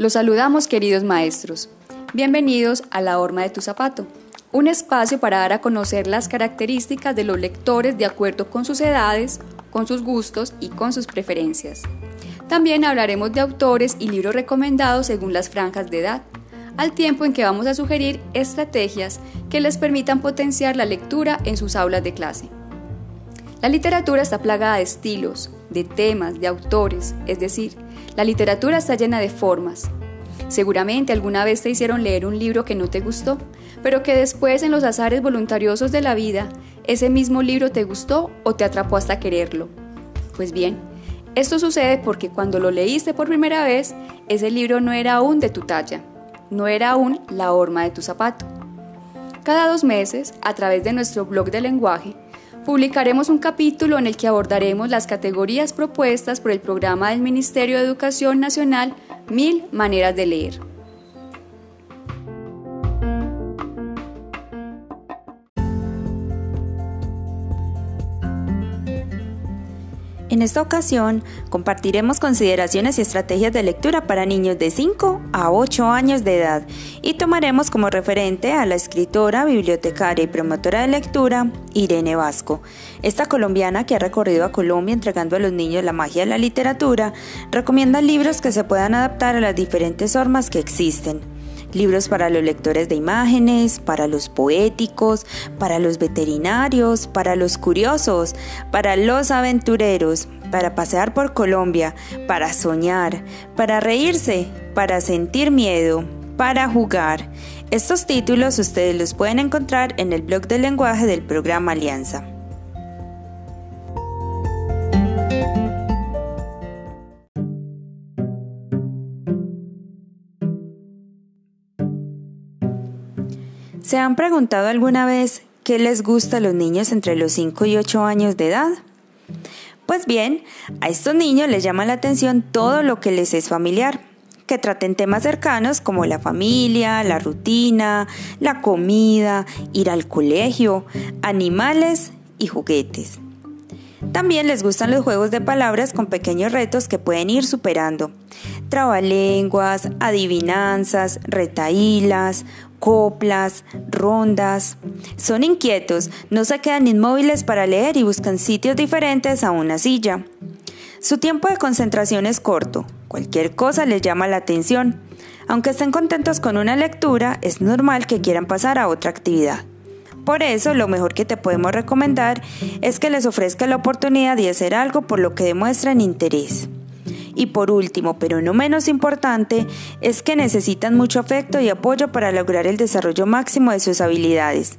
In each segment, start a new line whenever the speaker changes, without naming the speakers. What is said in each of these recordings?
Los saludamos queridos maestros. Bienvenidos a La Horma de tu Zapato, un espacio para dar a conocer las características de los lectores de acuerdo con sus edades, con sus gustos y con sus preferencias. También hablaremos de autores y libros recomendados según las franjas de edad, al tiempo en que vamos a sugerir estrategias que les permitan potenciar la lectura en sus aulas de clase. La literatura está plagada de estilos, de temas, de autores, es decir, la literatura está llena de formas. Seguramente alguna vez te hicieron leer un libro que no te gustó, pero que después en los azares voluntariosos de la vida, ese mismo libro te gustó o te atrapó hasta quererlo. Pues bien, esto sucede porque cuando lo leíste por primera vez, ese libro no era aún de tu talla, no era aún la horma de tu zapato. Cada dos meses, a través de nuestro blog de lenguaje, publicaremos un capítulo en el que abordaremos las categorías propuestas por el programa del Ministerio de Educación Nacional Mil Maneras de Leer.
En esta ocasión compartiremos consideraciones y estrategias de lectura para niños de 5 a 8 años de edad y tomaremos como referente a la escritora, bibliotecaria y promotora de lectura Irene Vasco. Esta colombiana que ha recorrido a Colombia entregando a los niños la magia de la literatura, recomienda libros que se puedan adaptar a las diferentes formas que existen libros para los lectores de imágenes, para los poéticos, para los veterinarios, para los curiosos, para los aventureros, para pasear por Colombia, para soñar, para reírse, para sentir miedo, para jugar. Estos títulos ustedes los pueden encontrar en el blog de lenguaje del programa Alianza. ¿Se han preguntado alguna vez qué les gusta a los niños entre los 5 y 8 años de edad? Pues bien, a estos niños les llama la atención todo lo que les es familiar, que traten temas cercanos como la familia, la rutina, la comida, ir al colegio, animales y juguetes. También les gustan los juegos de palabras con pequeños retos que pueden ir superando. Trabalenguas, adivinanzas, retaílas, coplas, rondas. Son inquietos, no se quedan inmóviles para leer y buscan sitios diferentes a una silla. Su tiempo de concentración es corto, cualquier cosa les llama la atención. Aunque estén contentos con una lectura, es normal que quieran pasar a otra actividad. Por eso, lo mejor que te podemos recomendar es que les ofrezca la oportunidad de hacer algo por lo que demuestran interés. Y por último, pero no menos importante, es que necesitan mucho afecto y apoyo para lograr el desarrollo máximo de sus habilidades.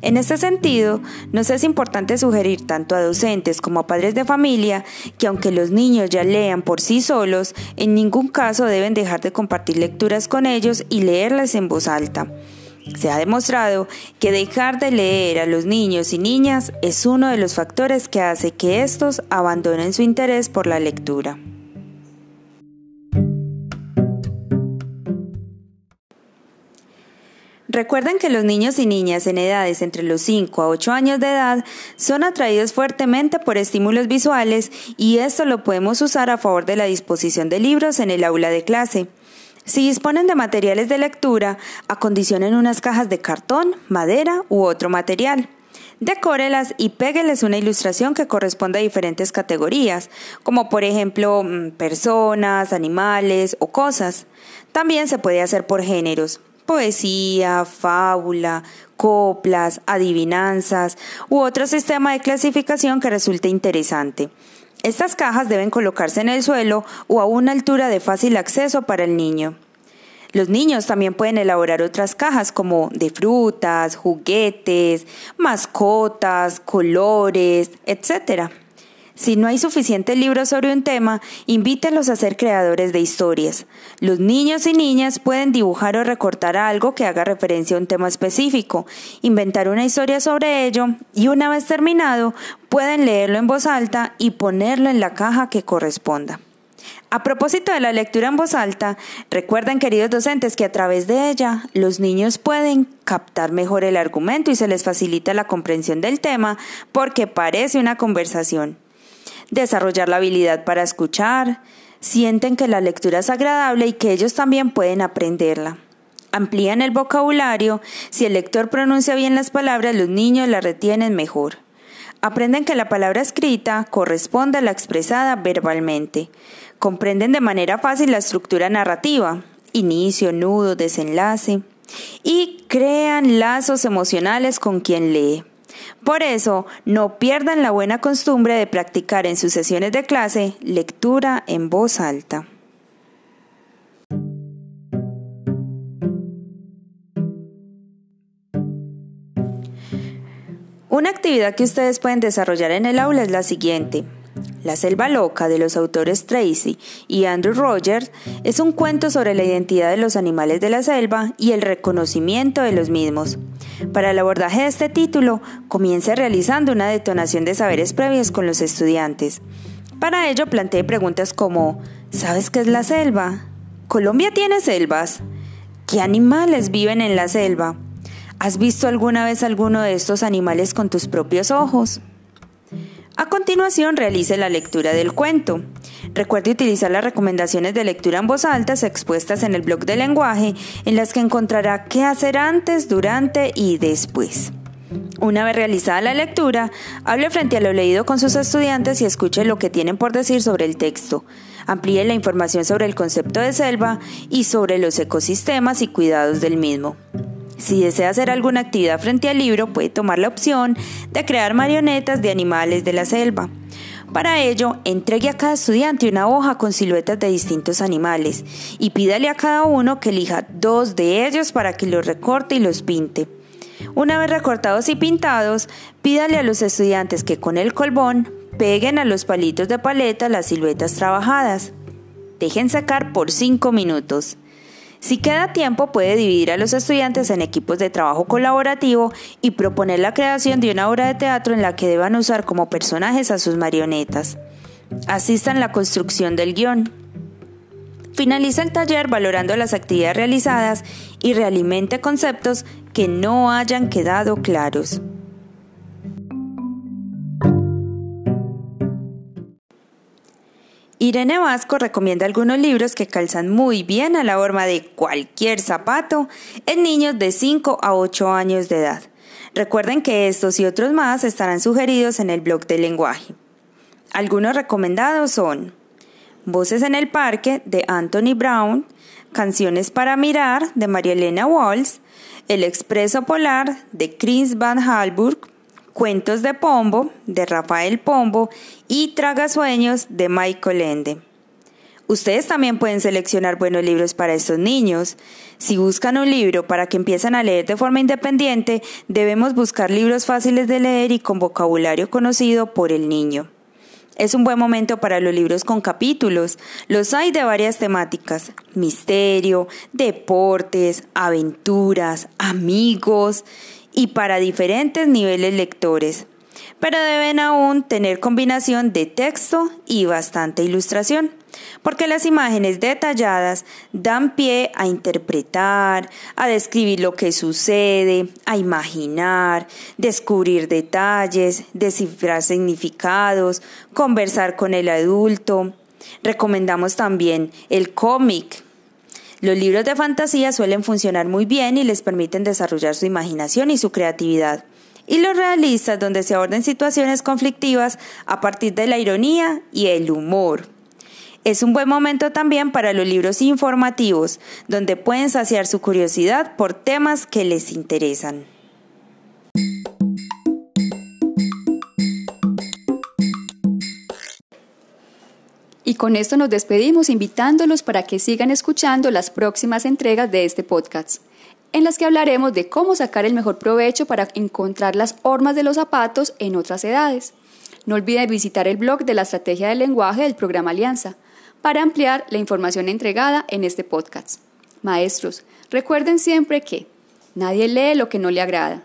En este sentido, nos es importante sugerir tanto a docentes como a padres de familia que aunque los niños ya lean por sí solos, en ningún caso deben dejar de compartir lecturas con ellos y leerlas en voz alta. Se ha demostrado que dejar de leer a los niños y niñas es uno de los factores que hace que estos abandonen su interés por la lectura. Recuerden que los niños y niñas en edades entre los 5 a 8 años de edad son atraídos fuertemente por estímulos visuales y esto lo podemos usar a favor de la disposición de libros en el aula de clase. Si disponen de materiales de lectura, acondicionen unas cajas de cartón, madera u otro material. Decórelas y pégueles una ilustración que corresponda a diferentes categorías, como por ejemplo mm, personas, animales o cosas. También se puede hacer por géneros poesía, fábula, coplas, adivinanzas u otro sistema de clasificación que resulte interesante. Estas cajas deben colocarse en el suelo o a una altura de fácil acceso para el niño. Los niños también pueden elaborar otras cajas como de frutas, juguetes, mascotas, colores, etc. Si no hay suficientes libros sobre un tema, invítenlos a ser creadores de historias. Los niños y niñas pueden dibujar o recortar algo que haga referencia a un tema específico, inventar una historia sobre ello y una vez terminado pueden leerlo en voz alta y ponerlo en la caja que corresponda. A propósito de la lectura en voz alta, recuerden queridos docentes que a través de ella los niños pueden captar mejor el argumento y se les facilita la comprensión del tema porque parece una conversación. Desarrollar la habilidad para escuchar, sienten que la lectura es agradable y que ellos también pueden aprenderla. Amplían el vocabulario, si el lector pronuncia bien las palabras, los niños la retienen mejor. Aprenden que la palabra escrita corresponde a la expresada verbalmente. Comprenden de manera fácil la estructura narrativa, inicio, nudo, desenlace, y crean lazos emocionales con quien lee. Por eso, no pierdan la buena costumbre de practicar en sus sesiones de clase lectura en voz alta. Una actividad que ustedes pueden desarrollar en el aula es la siguiente. La selva loca de los autores Tracy y Andrew Rogers es un cuento sobre la identidad de los animales de la selva y el reconocimiento de los mismos. Para el abordaje de este título, comience realizando una detonación de saberes previos con los estudiantes. Para ello planteé preguntas como ¿Sabes qué es la selva? ¿Colombia tiene selvas? ¿Qué animales viven en la selva? ¿Has visto alguna vez alguno de estos animales con tus propios ojos? A continuación, realice la lectura del cuento. Recuerde utilizar las recomendaciones de lectura en voz alta expuestas en el blog de lenguaje, en las que encontrará qué hacer antes, durante y después. Una vez realizada la lectura, hable frente a lo leído con sus estudiantes y escuche lo que tienen por decir sobre el texto. Amplíe la información sobre el concepto de selva y sobre los ecosistemas y cuidados del mismo. Si desea hacer alguna actividad frente al libro, puede tomar la opción de crear marionetas de animales de la selva. Para ello, entregue a cada estudiante una hoja con siluetas de distintos animales y pídale a cada uno que elija dos de ellos para que los recorte y los pinte. Una vez recortados y pintados, pídale a los estudiantes que con el colbón peguen a los palitos de paleta las siluetas trabajadas. Dejen sacar por 5 minutos. Si queda tiempo, puede dividir a los estudiantes en equipos de trabajo colaborativo y proponer la creación de una obra de teatro en la que deban usar como personajes a sus marionetas. Asistan la construcción del guion. Finaliza el taller valorando las actividades realizadas y realimente conceptos que no hayan quedado claros. Irene Vasco recomienda algunos libros que calzan muy bien a la forma de cualquier zapato en niños de 5 a 8 años de edad. Recuerden que estos y otros más estarán sugeridos en el blog de lenguaje. Algunos recomendados son Voces en el Parque de Anthony Brown, Canciones para Mirar de María Elena Walls, El Expreso Polar de Chris Van Halburg, Cuentos de Pombo de Rafael Pombo y Tragasueños de Michael Ende. Ustedes también pueden seleccionar buenos libros para estos niños. Si buscan un libro para que empiecen a leer de forma independiente, debemos buscar libros fáciles de leer y con vocabulario conocido por el niño. Es un buen momento para los libros con capítulos. Los hay de varias temáticas. Misterio, deportes, aventuras, amigos y para diferentes niveles lectores, pero deben aún tener combinación de texto y bastante ilustración, porque las imágenes detalladas dan pie a interpretar, a describir lo que sucede, a imaginar, descubrir detalles, descifrar significados, conversar con el adulto. Recomendamos también el cómic, los libros de fantasía suelen funcionar muy bien y les permiten desarrollar su imaginación y su creatividad. Y los realistas donde se aborden situaciones conflictivas a partir de la ironía y el humor. Es un buen momento también para los libros informativos, donde pueden saciar su curiosidad por temas que les interesan.
Y con esto nos despedimos invitándolos para que sigan escuchando las próximas entregas de este podcast, en las que hablaremos de cómo sacar el mejor provecho para encontrar las hormas de los zapatos en otras edades. No olviden visitar el blog de la estrategia del lenguaje del programa Alianza para ampliar la información entregada en este podcast. Maestros, recuerden siempre que nadie lee lo que no le agrada.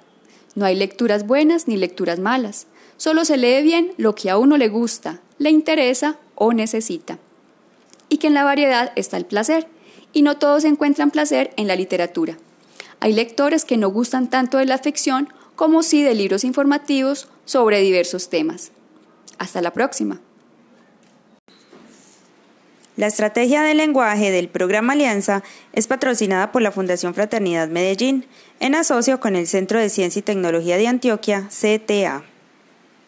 No hay lecturas buenas ni lecturas malas. Solo se lee bien lo que a uno le gusta, le interesa o necesita. y que en la variedad está el placer, y no todos encuentran placer en la literatura. Hay lectores que no gustan tanto de la ficción como sí de libros informativos sobre diversos temas. Hasta la próxima.
La estrategia de lenguaje del programa Alianza es patrocinada por la Fundación Fraternidad Medellín, en asocio con el Centro de Ciencia y Tecnología de Antioquia, CTA.